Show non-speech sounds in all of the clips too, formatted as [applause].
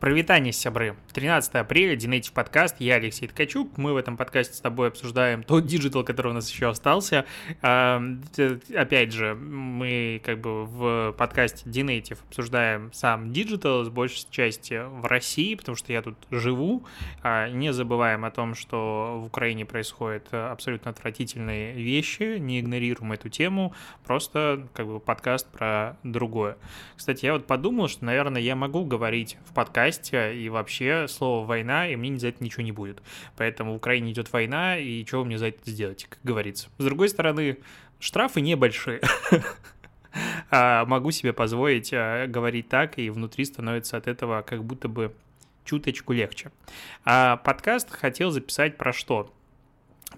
Прывітанне, сябры. 13 апреля, Dnative подкаст, я Алексей Ткачук. Мы в этом подкасте с тобой обсуждаем тот digital, который у нас еще остался. Опять же, мы как бы в подкасте Dnative обсуждаем сам digital с большей части в России, потому что я тут живу. А, не забываем о том, что в Украине происходят абсолютно отвратительные вещи, не игнорируем эту тему, просто как бы подкаст про другое. Кстати, я вот подумал, что, наверное, я могу говорить в подкасте подкасте, и вообще слово «война», и мне за это ничего не будет. Поэтому в Украине идет война, и что мне за это сделать, как говорится. С другой стороны, штрафы небольшие. [laughs] а могу себе позволить а, говорить так, и внутри становится от этого как будто бы чуточку легче. А подкаст хотел записать про что?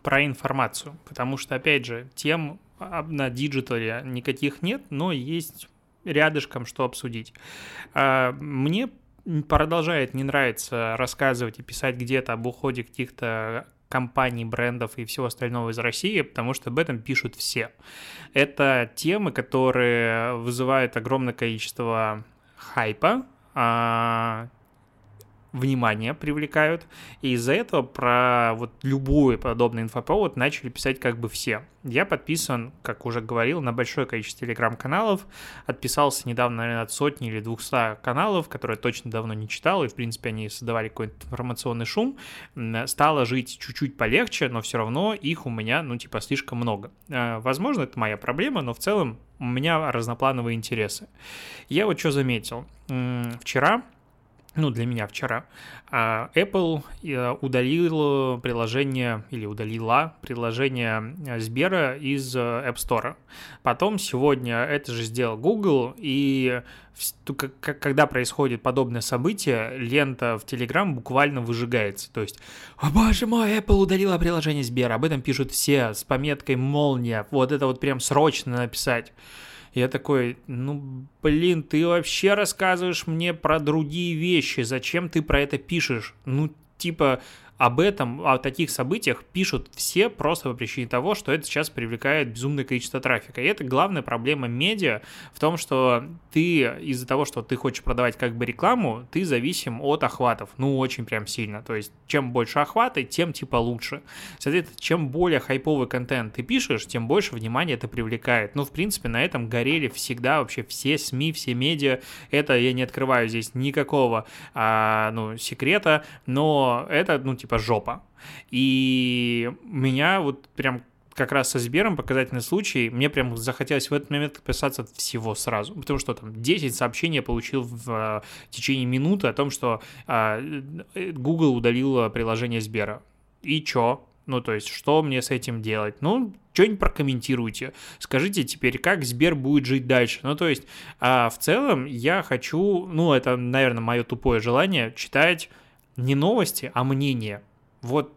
Про информацию, потому что, опять же, тем на digital е никаких нет, но есть рядышком что обсудить. А, мне продолжает не нравится рассказывать и писать где-то об уходе каких-то компаний, брендов и всего остального из России, потому что об этом пишут все. Это темы, которые вызывают огромное количество хайпа, а, внимание привлекают, и из-за этого про вот любой подобный инфоповод начали писать как бы все. Я подписан, как уже говорил, на большое количество телеграм-каналов, отписался недавно, наверное, от сотни или двухста каналов, которые точно давно не читал, и, в принципе, они создавали какой-то информационный шум. Стало жить чуть-чуть полегче, но все равно их у меня, ну, типа, слишком много. Э, возможно, это моя проблема, но в целом у меня разноплановые интересы. Я вот что заметил. Вчера ну, для меня вчера, а, Apple э, удалил приложение или удалила приложение Сбера из э, App Store. Потом сегодня это же сделал Google, и когда происходит подобное событие, лента в Telegram буквально выжигается. То есть, о боже мой, Apple удалила приложение Сбера. Об этом пишут все с пометкой «молния». Вот это вот прям срочно написать. Я такой, ну, блин, ты вообще рассказываешь мне про другие вещи, зачем ты про это пишешь? Ну, типа, об этом, о таких событиях пишут все просто по причине того, что это сейчас привлекает безумное количество трафика. И это главная проблема медиа в том, что ты из-за того, что ты хочешь продавать как бы рекламу, ты зависим от охватов. Ну, очень прям сильно. То есть, чем больше охваты, тем типа лучше. Соответственно, чем более хайповый контент ты пишешь, тем больше внимания это привлекает. Ну, в принципе, на этом горели всегда вообще все СМИ, все медиа. Это я не открываю здесь никакого, а, ну, секрета, но это, ну, типа, типа жопа. И меня вот прям как раз со Сбером показательный случай, мне прям захотелось в этот момент подписаться от всего сразу, потому что там 10 сообщений я получил в а, течение минуты о том, что а, Google удалил приложение Сбера. И чё? Ну, то есть, что мне с этим делать? Ну, что-нибудь прокомментируйте. Скажите теперь, как Сбер будет жить дальше. Ну, то есть, а, в целом, я хочу, ну, это, наверное, мое тупое желание, читать не новости, а мнение. Вот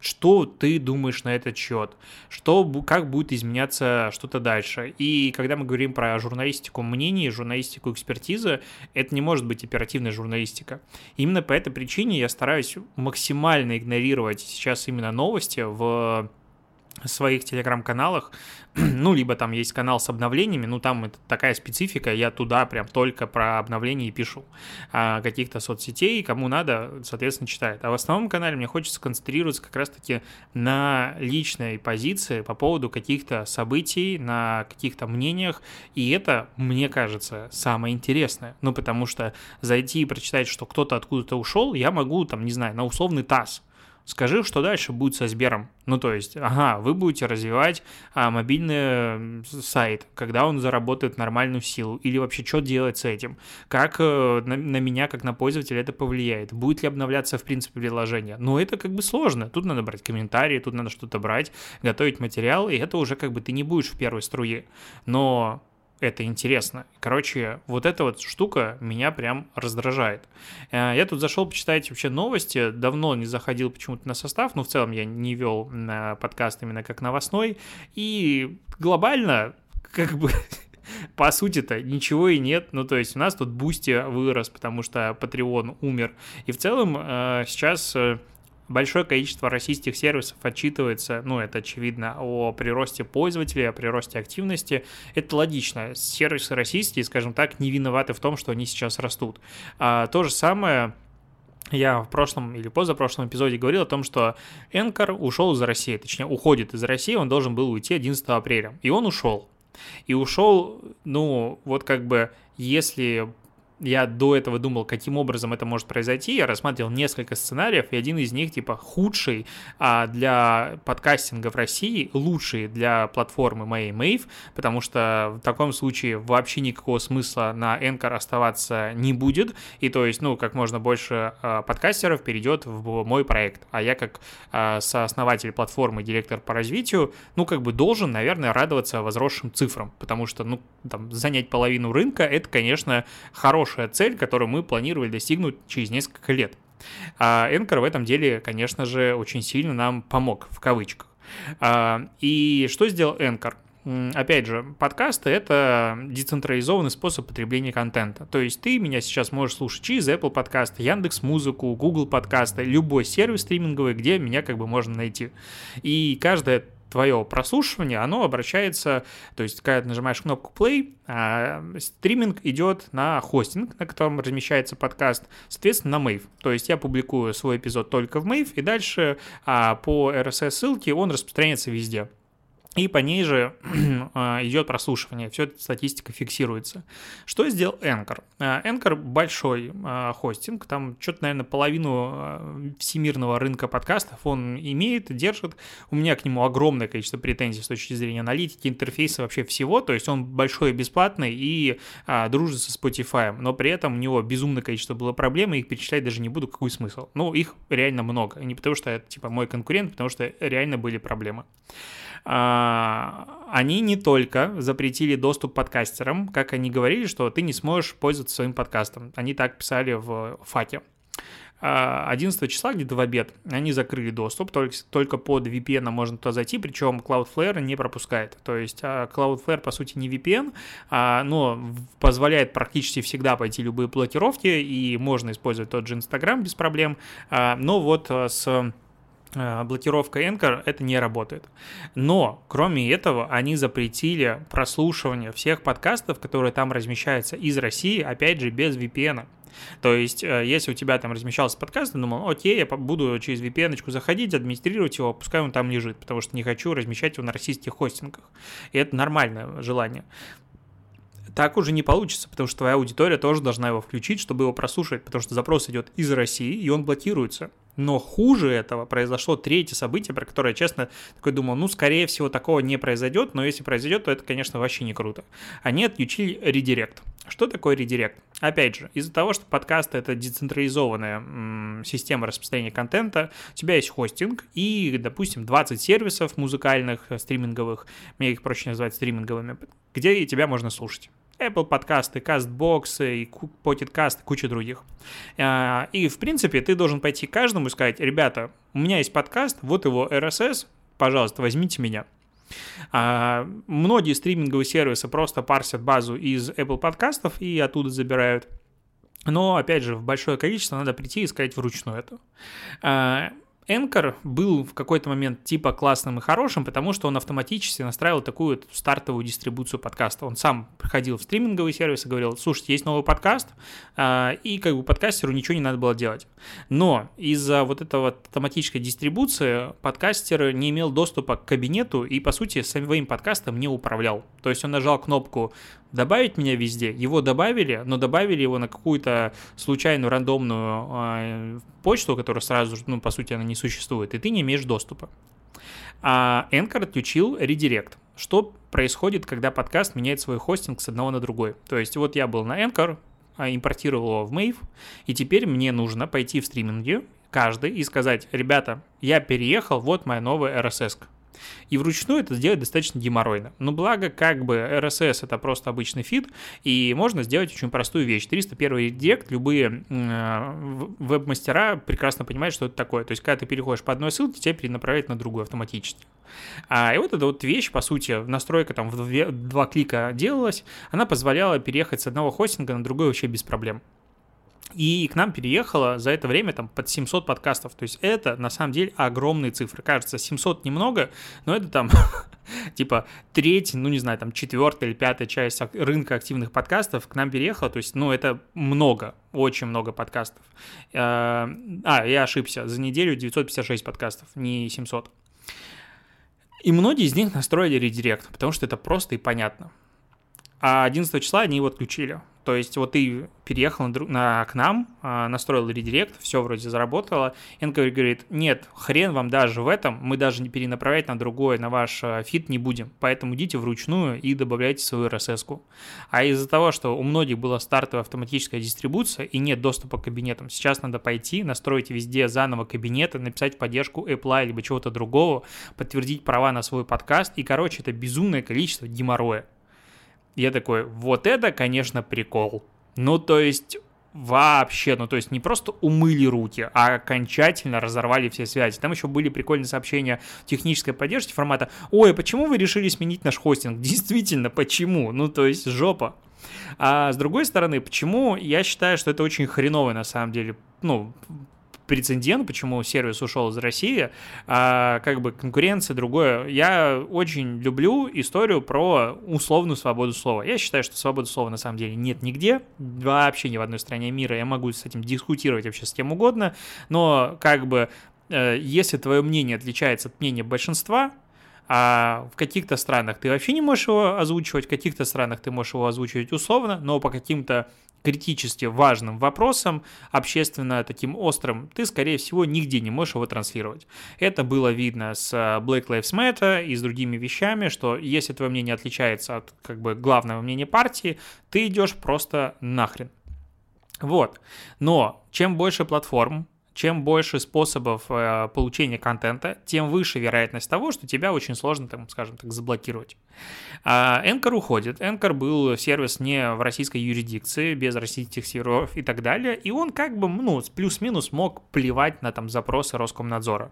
что ты думаешь на этот счет, что, как будет изменяться что-то дальше. И когда мы говорим про журналистику мнений, журналистику экспертизы, это не может быть оперативная журналистика. Именно по этой причине я стараюсь максимально игнорировать сейчас именно новости в своих телеграм-каналах, [clears throat] ну, либо там есть канал с обновлениями, ну, там это такая специфика, я туда прям только про обновления и пишу а, каких-то соцсетей, кому надо, соответственно, читает. А в основном канале мне хочется концентрироваться как раз-таки на личной позиции по поводу каких-то событий, на каких-то мнениях, и это, мне кажется, самое интересное, ну, потому что зайти и прочитать, что кто-то откуда-то ушел, я могу, там, не знаю, на условный ТАСС, Скажи, что дальше будет со Сбером. Ну, то есть, ага, вы будете развивать а, мобильный сайт, когда он заработает нормальную силу, или вообще что делать с этим, как э, на, на меня, как на пользователя, это повлияет, будет ли обновляться, в принципе, приложение. Но это как бы сложно, тут надо брать комментарии, тут надо что-то брать, готовить материал, и это уже как бы ты не будешь в первой струе. Но это интересно. Короче, вот эта вот штука меня прям раздражает. Э, я тут зашел почитать вообще новости, давно не заходил почему-то на состав, но в целом я не вел на подкаст именно как новостной, и глобально как бы [laughs] по сути-то ничего и нет. Ну, то есть у нас тут Boosty вырос, потому что Patreon умер. И в целом э, сейчас э, большое количество российских сервисов отчитывается, ну, это очевидно, о приросте пользователей, о приросте активности. Это логично. Сервисы российские, скажем так, не виноваты в том, что они сейчас растут. А, то же самое я в прошлом или позапрошлом эпизоде говорил о том, что Anchor ушел из России, точнее, уходит из России, он должен был уйти 11 апреля. И он ушел. И ушел, ну, вот как бы, если я до этого думал, каким образом это может произойти. Я рассматривал несколько сценариев, и один из них, типа, худший а, для подкастинга в России, лучший для платформы моей Mave, потому что в таком случае вообще никакого смысла на Anchor оставаться не будет, и то есть, ну, как можно больше а, подкастеров перейдет в мой проект, а я как а, сооснователь платформы, директор по развитию, ну, как бы должен, наверное, радоваться возросшим цифрам, потому что, ну, там, занять половину рынка, это, конечно, хороший хорошая цель, которую мы планировали достигнуть через несколько лет. А Энкор в этом деле, конечно же, очень сильно нам помог, в кавычках. А, и что сделал Энкор? Опять же, подкасты — это децентрализованный способ потребления контента. То есть ты меня сейчас можешь слушать через Apple подкасты, Яндекс Музыку, Google подкасты, любой сервис стриминговый, где меня как бы можно найти. И каждая твое прослушивание, оно обращается, то есть, когда ты нажимаешь кнопку play, а, стриминг идет на хостинг, на котором размещается подкаст, соответственно, на Mave. То есть я публикую свой эпизод только в Mave, и дальше а, по RSS-ссылке он распространяется везде и по ней же [clears throat] а, идет прослушивание, все эта статистика фиксируется. Что сделал Anchor? А, Anchor большой а, хостинг, там что-то, наверное, половину всемирного рынка подкастов он имеет, держит. У меня к нему огромное количество претензий с точки зрения аналитики, интерфейса, вообще всего, то есть он большой и бесплатный и дружит со Spotify, но при этом у него безумное количество было проблем, и их перечислять даже не буду, какой смысл. Ну, их реально много, не потому что это, типа, мой конкурент, потому что реально были проблемы. А, они не только запретили доступ подкастерам, как они говорили, что ты не сможешь пользоваться своим подкастом. Они так писали в ФАКе. 11 а, числа, где-то в обед, они закрыли доступ, только, только под VPN можно туда зайти, причем Cloudflare не пропускает. То есть а, Cloudflare, по сути, не VPN, но позволяет практически всегда пойти любые блокировки, и можно использовать тот же Instagram без проблем. Но вот с блокировка Anchor, это не работает. Но, кроме этого, они запретили прослушивание всех подкастов, которые там размещаются из России, опять же, без VPN. То есть, э, если у тебя там размещался подкаст, ты думал, окей, я буду через VPN заходить, администрировать его, пускай он там лежит, потому что не хочу размещать его на российских хостингах. И это нормальное желание так уже не получится, потому что твоя аудитория тоже должна его включить, чтобы его прослушать, потому что запрос идет из России, и он блокируется. Но хуже этого произошло третье событие, про которое честно, такой думал, ну, скорее всего, такого не произойдет, но если произойдет, то это, конечно, вообще не круто. Они отключили редирект. Что такое редирект? Опять же, из-за того, что подкасты — это децентрализованная м, система распространения контента, у тебя есть хостинг и, допустим, 20 сервисов музыкальных, э, стриминговых, мне их проще называть стриминговыми, где тебя можно слушать. Apple подкасты, CastBox, и Pocket Cast, куча других. А, и, в принципе, ты должен пойти к каждому и сказать, ребята, у меня есть подкаст, вот его RSS, пожалуйста, возьмите меня. А, многие стриминговые сервисы просто парсят базу из Apple подкастов и оттуда забирают. Но, опять же, в большое количество надо прийти и сказать вручную это. А, Anchor был в какой-то момент типа классным и хорошим, потому что он автоматически настраивал такую стартовую дистрибуцию подкаста. Он сам приходил в стриминговый сервис и говорил, слушайте, есть новый подкаст, а, и как бы подкастеру ничего не надо было делать. Но из-за вот этого автоматической дистрибуции подкастер не имел доступа к кабинету и, по сути, своим подкастом не управлял. То есть он нажал кнопку добавить меня везде. Его добавили, но добавили его на какую-то случайную рандомную э, почту, которая сразу, ну, по сути, она не существует, и ты не имеешь доступа. А Anchor отключил редирект. Что происходит, когда подкаст меняет свой хостинг с одного на другой? То есть вот я был на Anchor, а, импортировал его в Mave, и теперь мне нужно пойти в стриминге каждый и сказать, ребята, я переехал, вот моя новая RSS. -ка. И вручную это сделать достаточно геморройно. Но благо, как бы RSS это просто обычный фид, и можно сделать очень простую вещь. 301 редирект, любые э, веб-мастера прекрасно понимают, что это такое. То есть, когда ты переходишь по одной ссылке, тебя перенаправляет на другую автоматически. А, и вот эта вот вещь, по сути, настройка там в два, два клика делалась, она позволяла переехать с одного хостинга на другой вообще без проблем. И к нам переехало за это время там под 700 подкастов. То есть это на самом деле огромные цифры. Кажется, 700 немного, но это там [laughs] типа треть, ну не знаю, там четвертая или пятая часть рынка активных подкастов к нам переехала. То есть, ну это много, очень много подкастов. Э, а, я ошибся, за неделю 956 подкастов, не 700. И многие из них настроили редирект, потому что это просто и понятно. А 11 числа они его отключили. То есть вот ты переехал на, на, к нам, а, настроил редирект, все вроде заработало. Энка говорит, нет, хрен вам даже в этом, мы даже не перенаправлять на другой, на ваш а, feed не будем. Поэтому идите вручную и добавляйте свою RSS -ку. А из-за того, что у многих была стартовая автоматическая дистрибуция и нет доступа к кабинетам, сейчас надо пойти, настроить везде заново кабинеты, написать поддержку Apple либо чего-то другого, подтвердить права на свой подкаст. И, короче, это безумное количество геморроя. Я такой, вот это, конечно, прикол. Ну, то есть, вообще, ну, то есть не просто умыли руки, а окончательно разорвали все связи. Там еще были прикольные сообщения технической поддержки формата «Ой, а почему вы решили сменить наш хостинг?» [laughs] Действительно, почему? Ну, то есть жопа. А с другой стороны, почему я считаю, что это очень хреновый на самом деле, ну, прецедент, почему сервис ушел из России, а как бы конкуренция другое. Я очень люблю историю про условную свободу слова. Я считаю, что свободы слова на самом деле нет нигде, вообще ни в одной стране мира. Я могу с этим дискутировать вообще с кем угодно, но как бы э, если твое мнение отличается от мнения большинства, а в каких-то странах ты вообще не можешь его озвучивать, в каких-то странах ты можешь его озвучивать условно, но по каким-то критически важным вопросом, общественно таким острым, ты, скорее всего, нигде не можешь его транслировать. Это было видно с э, Black Lives Matter и с другими вещами, что если твое мнение отличается от как бы главного мнения партии, ты идешь просто нахрен. Вот. Но чем больше платформ, чем больше способов э, получения контента, тем выше вероятность того, что тебя очень сложно, там, скажем так, заблокировать. А уходит. Anchor был сервис не в российской юрисдикции, без российских серверов и так далее, и он как бы, ну, плюс-минус мог плевать на там запросы Роскомнадзора.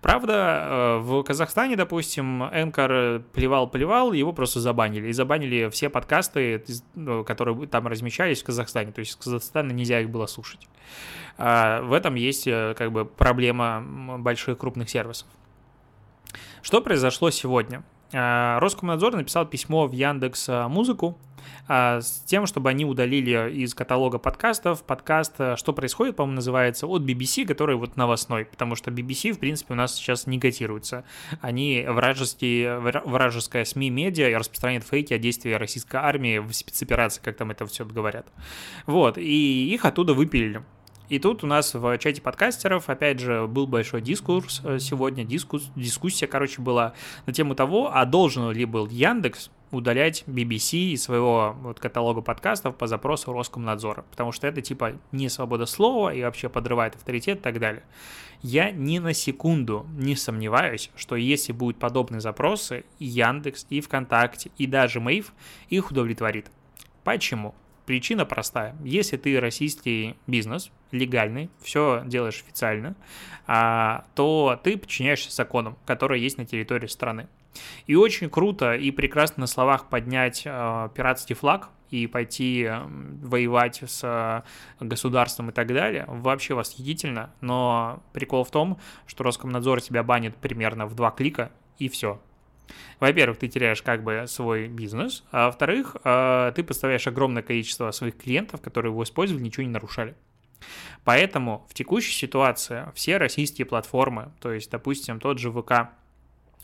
Правда, э, в Казахстане, допустим, Anchor плевал-плевал, его просто забанили. И забанили все подкасты, ну, которые там размещались в Казахстане. То есть из Казахстана нельзя их было слушать. А в этом есть э, как бы проблема больших крупных сервисов. Что произошло сегодня? А, Роскомнадзор написал письмо в Яндекс а, Музыку с тем, чтобы они удалили из каталога подкастов подкаст «Что происходит», по-моему, называется, от BBC, который вот новостной, потому что BBC, в принципе, у нас сейчас не котируется. Они вражеские, вражеская СМИ-медиа и распространяют фейки о действии российской армии в спецоперации, как там это все говорят. Вот, и их оттуда выпилили. И тут у нас в чате подкастеров, опять же, был большой дискурс э, сегодня, дискус, дискуссия, короче, была на тему того, а должен ли был Яндекс удалять BBC из своего вот каталога подкастов по запросу Роскомнадзора, потому что это типа не свобода слова и вообще подрывает авторитет и так далее. Я ни на секунду не сомневаюсь, что если будут подобные запросы, и Яндекс, и ВКонтакте, и даже Мэйв их удовлетворит. Почему? Причина простая. Если ты российский бизнес, легальный, все делаешь официально, а, то ты подчиняешься законам, которые есть на территории страны. И очень круто и прекрасно на словах поднять э, пиратский флаг и пойти воевать с э, государством и так далее, вообще восхитительно, но прикол в том, что Роскомнадзор тебя банит примерно в два клика, и все, во-первых, ты теряешь как бы свой бизнес, а во-вторых, э, ты поставляешь огромное количество своих клиентов, которые его использовали, ничего не нарушали. Поэтому в текущей ситуации все российские платформы, то есть, допустим, тот же ВК,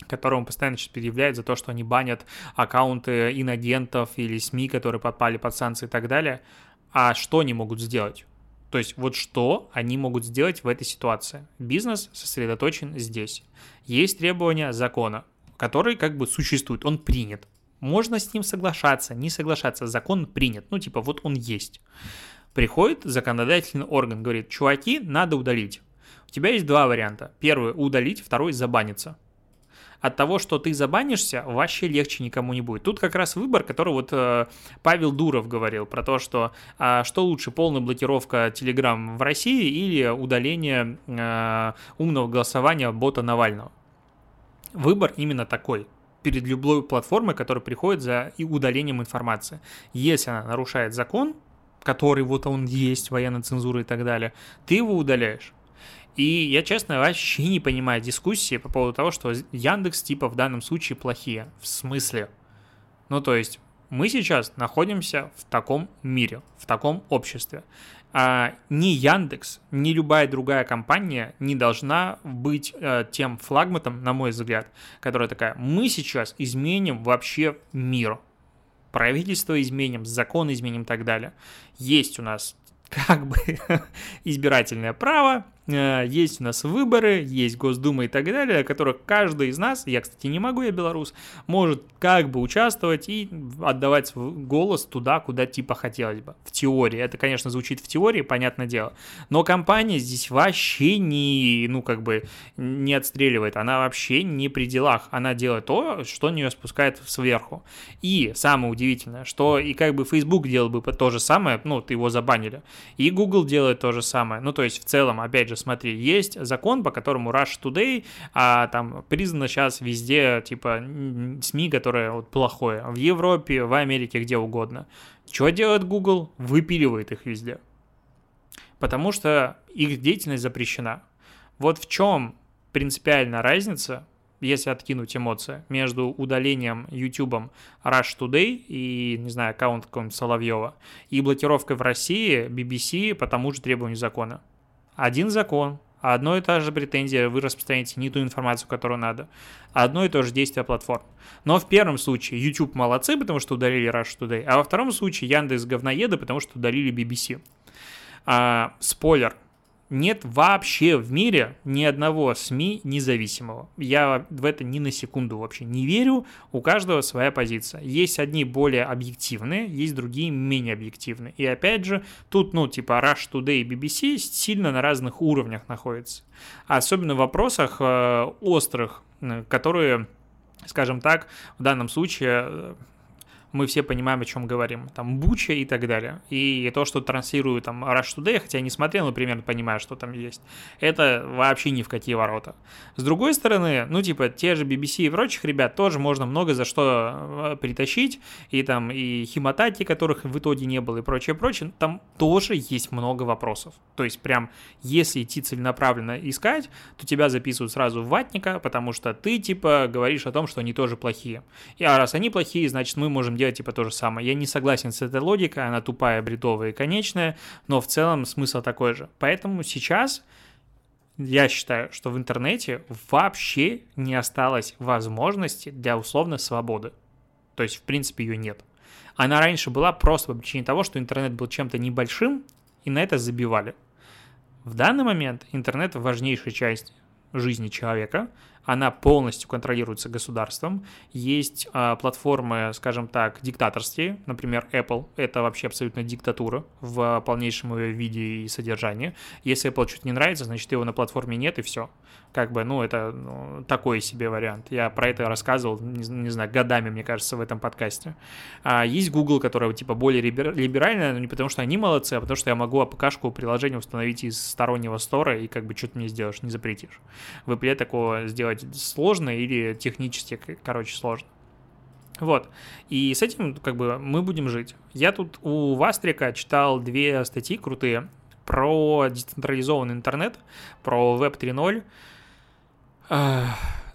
которому постоянно сейчас предъявляют за то, что они банят аккаунты инагентов или СМИ, которые попали под санкции и так далее. А что они могут сделать? То есть вот что они могут сделать в этой ситуации? Бизнес сосредоточен здесь. Есть требования закона который как бы существует, он принят. Можно с ним соглашаться, не соглашаться, закон принят, ну типа вот он есть. Приходит законодательный орган, говорит, чуваки, надо удалить. У тебя есть два варианта. Первый – удалить, второй – забаниться от того, что ты забанишься, вообще легче никому не будет. Тут как раз выбор, который вот э, Павел Дуров говорил про то, что э, что лучше, полная блокировка Telegram в России или удаление э, умного голосования бота Навального выбор именно такой перед любой платформой, которая приходит за и удалением информации. Если она нарушает закон, который вот он есть, военная цензура и так далее, ты его удаляешь. И я, честно, вообще не понимаю дискуссии по поводу того, что Яндекс, типа, в данном случае плохие. В смысле? Ну, то есть, мы сейчас находимся в таком мире, в таком обществе. А, ни Яндекс, ни любая другая компания не должна быть а, тем флагматом, на мой взгляд, которая такая, мы сейчас изменим вообще мир. Правительство изменим, закон изменим и так далее. Есть у нас [laughs] как бы избирательное право, Э, есть у нас выборы, есть Госдума и так далее, в которых каждый из нас, я, кстати, не могу, я белорус, может как бы участвовать и отдавать голос туда, куда типа хотелось бы. В теории. Это, конечно, звучит в теории, понятное дело. Но компания здесь вообще не, ну, как бы, не отстреливает. Она вообще не при делах. Она делает то, что нее спускает сверху. И самое удивительное, что и как бы Facebook делал бы то же самое, ну, его забанили. И Google делает то же самое. Ну, то есть, в целом, опять же, же, смотри, есть закон, по которому Rush Today, а там признано сейчас везде, типа, СМИ, которое вот плохое. В Европе, в Америке, где угодно. Что делает Google? Выпиливает их везде. Потому что их деятельность запрещена. Вот в чем принципиальная разница, если откинуть эмоции, между удалением YouTube Rush Today и, не знаю, аккаунт какого-нибудь Соловьева и блокировкой в России BBC по тому же требованию закона один закон, одно и та же претензия, вы распространяете не ту информацию, которую надо, одно и то же действие платформ. Но в первом случае YouTube молодцы, потому что удалили Rush Today, а во втором случае Яндекс говноеды, потому что удалили BBC. А, спойлер, нет вообще в мире ни одного СМИ независимого. Я в это ни на секунду вообще не верю. У каждого своя позиция. Есть одни более объективные, есть другие менее объективные. И опять же, тут, ну, типа Rush Today и BBC сильно на разных уровнях находятся. Особенно в вопросах э, острых, которые скажем так, в данном случае э, мы все понимаем, о чем говорим. Там Буча и так далее. И то, что транслируют там Rush Today, хотя не смотрел, но примерно понимаю, что там есть, это вообще ни в какие ворота. С другой стороны, ну, типа, те же BBC и прочих ребят тоже можно много за что э, притащить, и там и химотати, которых в итоге не было, и прочее, прочее, там тоже есть много вопросов. То есть прям, если идти целенаправленно искать, то тебя записывают сразу в ватника, потому что ты, типа, говоришь о том, что они тоже плохие. И а раз они плохие, значит, мы можем делать делать типа то же самое. Я не согласен с этой логикой, она тупая, бредовая и конечная, но в целом смысл такой же. Поэтому сейчас я считаю, что в интернете вообще не осталось возможности для условной свободы. То есть, в принципе, ее нет. Она раньше была просто по причине того, что интернет был чем-то небольшим, и на это забивали. В данный момент интернет важнейшая часть жизни человека, она полностью контролируется государством. Есть а, платформы, скажем так, диктаторские, например, Apple. Это вообще абсолютно диктатура в полнейшем ее виде и содержании. Если Apple что-то не нравится, значит его на платформе нет и все. Как бы, ну, это ну, такой себе вариант. Я про это рассказывал, не, не знаю, годами, мне кажется, в этом подкасте. А, есть Google, которая, типа, более либеральная, но не потому что они молодцы, а потому что я могу АПК-шку приложения установить из стороннего стора и как бы что-то мне сделаешь, не запретишь. В Apple такого сделать сделать сложно или технически, короче, сложно. Вот. И с этим как бы мы будем жить. Я тут у Вастрика читал две статьи крутые про децентрализованный интернет, про Web 3.0.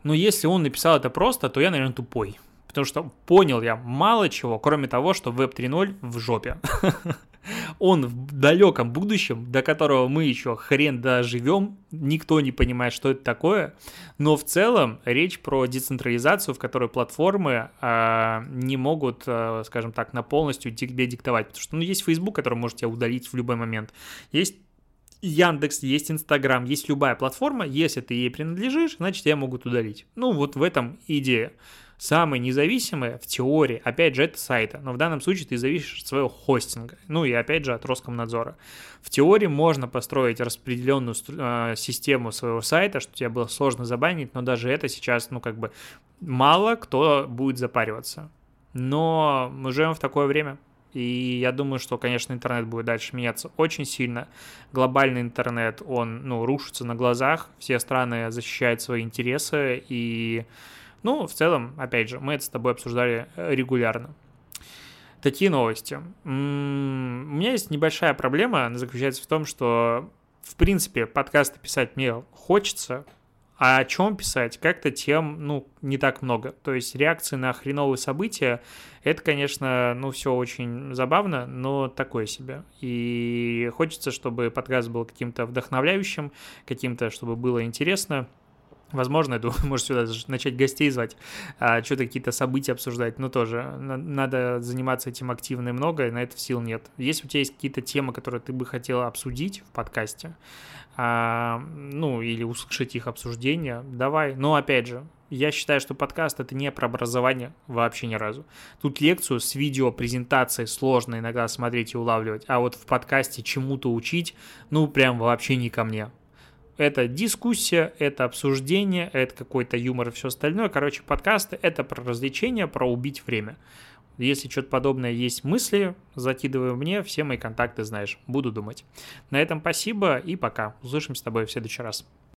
Но если он написал это просто, то я, наверное, тупой. Потому что понял я мало чего, кроме того, что Web 3.0 в жопе. [laughs] Он в далеком будущем, до которого мы еще хрен доживем, никто не понимает, что это такое, но в целом речь про децентрализацию, в которой платформы э, не могут, э, скажем так, на полностью тебе диктовать, потому что ну, есть Facebook, который может тебя удалить в любой момент, есть Яндекс, есть Инстаграм, есть любая платформа, если ты ей принадлежишь, значит, тебя могут удалить. Ну, вот в этом идея. Самое независимое в теории, опять же, это сайта, но в данном случае ты зависишь от своего хостинга, ну и опять же от Роскомнадзора. В теории можно построить распределенную э, систему своего сайта, что тебе было сложно забанить, но даже это сейчас, ну как бы, мало кто будет запариваться. Но мы живем в такое время, и я думаю, что, конечно, интернет будет дальше меняться очень сильно. Глобальный интернет, он, ну, рушится на глазах. Все страны защищают свои интересы. И, ну, в целом, опять же, мы это с тобой обсуждали э, регулярно. Такие новости. У меня есть небольшая проблема, она заключается в том, что, в принципе, подкасты писать мне хочется, а о чем писать? Как-то тем, ну, не так много. То есть реакции на хреновые события, это, конечно, ну, все очень забавно, но такое себе. И хочется, чтобы подкаст был каким-то вдохновляющим, каким-то, чтобы было интересно. Возможно, я думаю, [laughs] может сюда начать гостей звать, а, что-то какие-то события обсуждать, но тоже надо заниматься этим активно и много, и на это сил нет. Если у тебя есть какие-то темы, которые ты бы хотела обсудить в подкасте, а, ну, или услышать их обсуждение, давай. Но, опять же, я считаю, что подкаст это не про образование вообще ни разу. Тут лекцию с видео презентацией сложно иногда смотреть и улавливать, а вот в подкасте чему-то учить, ну, прям вообще не ко мне это дискуссия, это обсуждение, это какой-то юмор и все остальное. Короче, подкасты — это про развлечение, про убить время. Если что-то подобное есть мысли, закидывай мне, все мои контакты знаешь. Буду думать. На этом спасибо и пока. Услышимся с тобой в следующий раз.